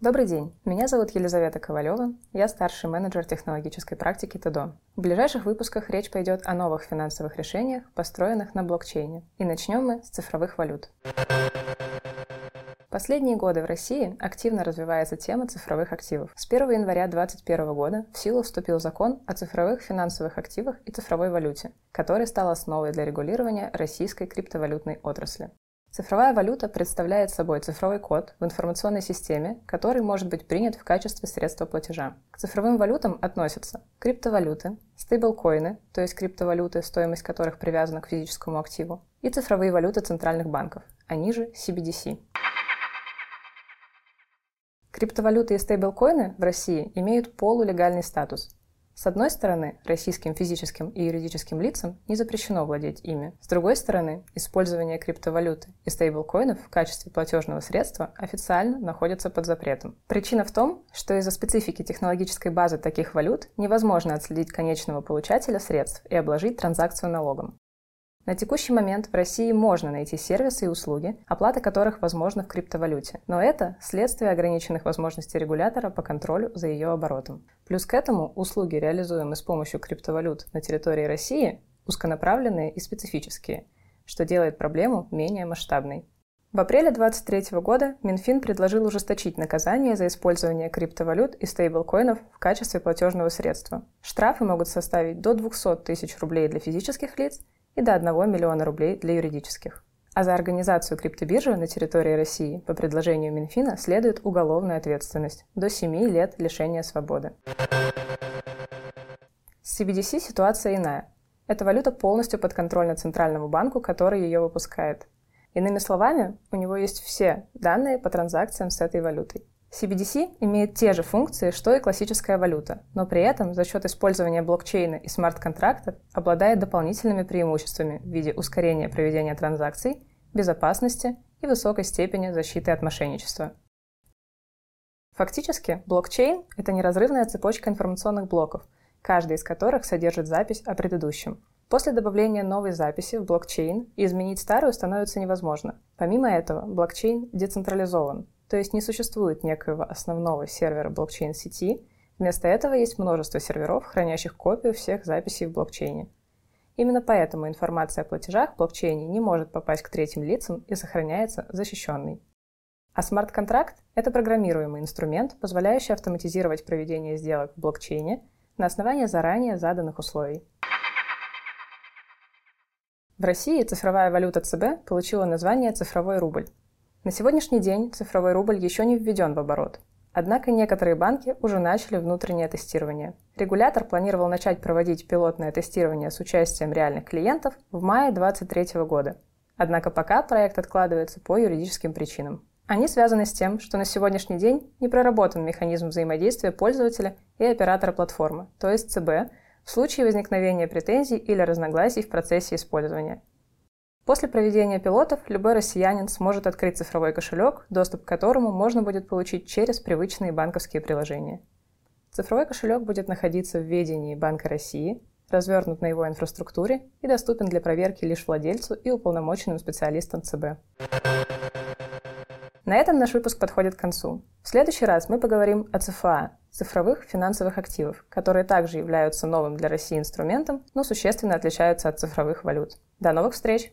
Добрый день, меня зовут Елизавета Ковалева, я старший менеджер технологической практики ТДО. В ближайших выпусках речь пойдет о новых финансовых решениях, построенных на блокчейне. И начнем мы с цифровых валют. Последние годы в России активно развивается тема цифровых активов. С 1 января 2021 года в силу вступил закон о цифровых финансовых активах и цифровой валюте, который стал основой для регулирования российской криптовалютной отрасли. Цифровая валюта представляет собой цифровой код в информационной системе, который может быть принят в качестве средства платежа. К цифровым валютам относятся криптовалюты, стейблкоины, то есть криптовалюты, стоимость которых привязана к физическому активу, и цифровые валюты центральных банков, они же CBDC. Криптовалюты и стейблкоины в России имеют полулегальный статус, с одной стороны, российским физическим и юридическим лицам не запрещено владеть ими. С другой стороны, использование криптовалюты и стейблкоинов в качестве платежного средства официально находится под запретом. Причина в том, что из-за специфики технологической базы таких валют невозможно отследить конечного получателя средств и обложить транзакцию налогом. На текущий момент в России можно найти сервисы и услуги, оплата которых возможна в криптовалюте, но это следствие ограниченных возможностей регулятора по контролю за ее оборотом. Плюс к этому услуги, реализуемые с помощью криптовалют на территории России, узконаправленные и специфические, что делает проблему менее масштабной. В апреле 2023 года Минфин предложил ужесточить наказание за использование криптовалют и стейблкоинов в качестве платежного средства. Штрафы могут составить до 200 тысяч рублей для физических лиц и до 1 миллиона рублей для юридических. А за организацию криптобиржи на территории России по предложению Минфина следует уголовная ответственность до 7 лет лишения свободы. С CBDC ситуация иная. Эта валюта полностью подконтрольна Центральному банку, который ее выпускает. Иными словами, у него есть все данные по транзакциям с этой валютой. CBDC имеет те же функции, что и классическая валюта, но при этом за счет использования блокчейна и смарт-контрактов обладает дополнительными преимуществами в виде ускорения проведения транзакций, безопасности и высокой степени защиты от мошенничества. Фактически, блокчейн – это неразрывная цепочка информационных блоков, каждый из которых содержит запись о предыдущем. После добавления новой записи в блокчейн изменить старую становится невозможно. Помимо этого, блокчейн децентрализован, то есть не существует некоего основного сервера блокчейн-сети, вместо этого есть множество серверов, хранящих копию всех записей в блокчейне. Именно поэтому информация о платежах в блокчейне не может попасть к третьим лицам и сохраняется защищенной. А смарт-контракт – это программируемый инструмент, позволяющий автоматизировать проведение сделок в блокчейне на основании заранее заданных условий. В России цифровая валюта ЦБ получила название «цифровой рубль». На сегодняшний день цифровой рубль еще не введен в оборот. Однако некоторые банки уже начали внутреннее тестирование. Регулятор планировал начать проводить пилотное тестирование с участием реальных клиентов в мае 2023 года. Однако пока проект откладывается по юридическим причинам. Они связаны с тем, что на сегодняшний день не проработан механизм взаимодействия пользователя и оператора платформы, то есть ЦБ, в случае возникновения претензий или разногласий в процессе использования. После проведения пилотов любой россиянин сможет открыть цифровой кошелек, доступ к которому можно будет получить через привычные банковские приложения. Цифровой кошелек будет находиться в ведении Банка России, развернут на его инфраструктуре и доступен для проверки лишь владельцу и уполномоченным специалистам ЦБ. На этом наш выпуск подходит к концу. В следующий раз мы поговорим о ЦФА – цифровых финансовых активов, которые также являются новым для России инструментом, но существенно отличаются от цифровых валют. До новых встреч!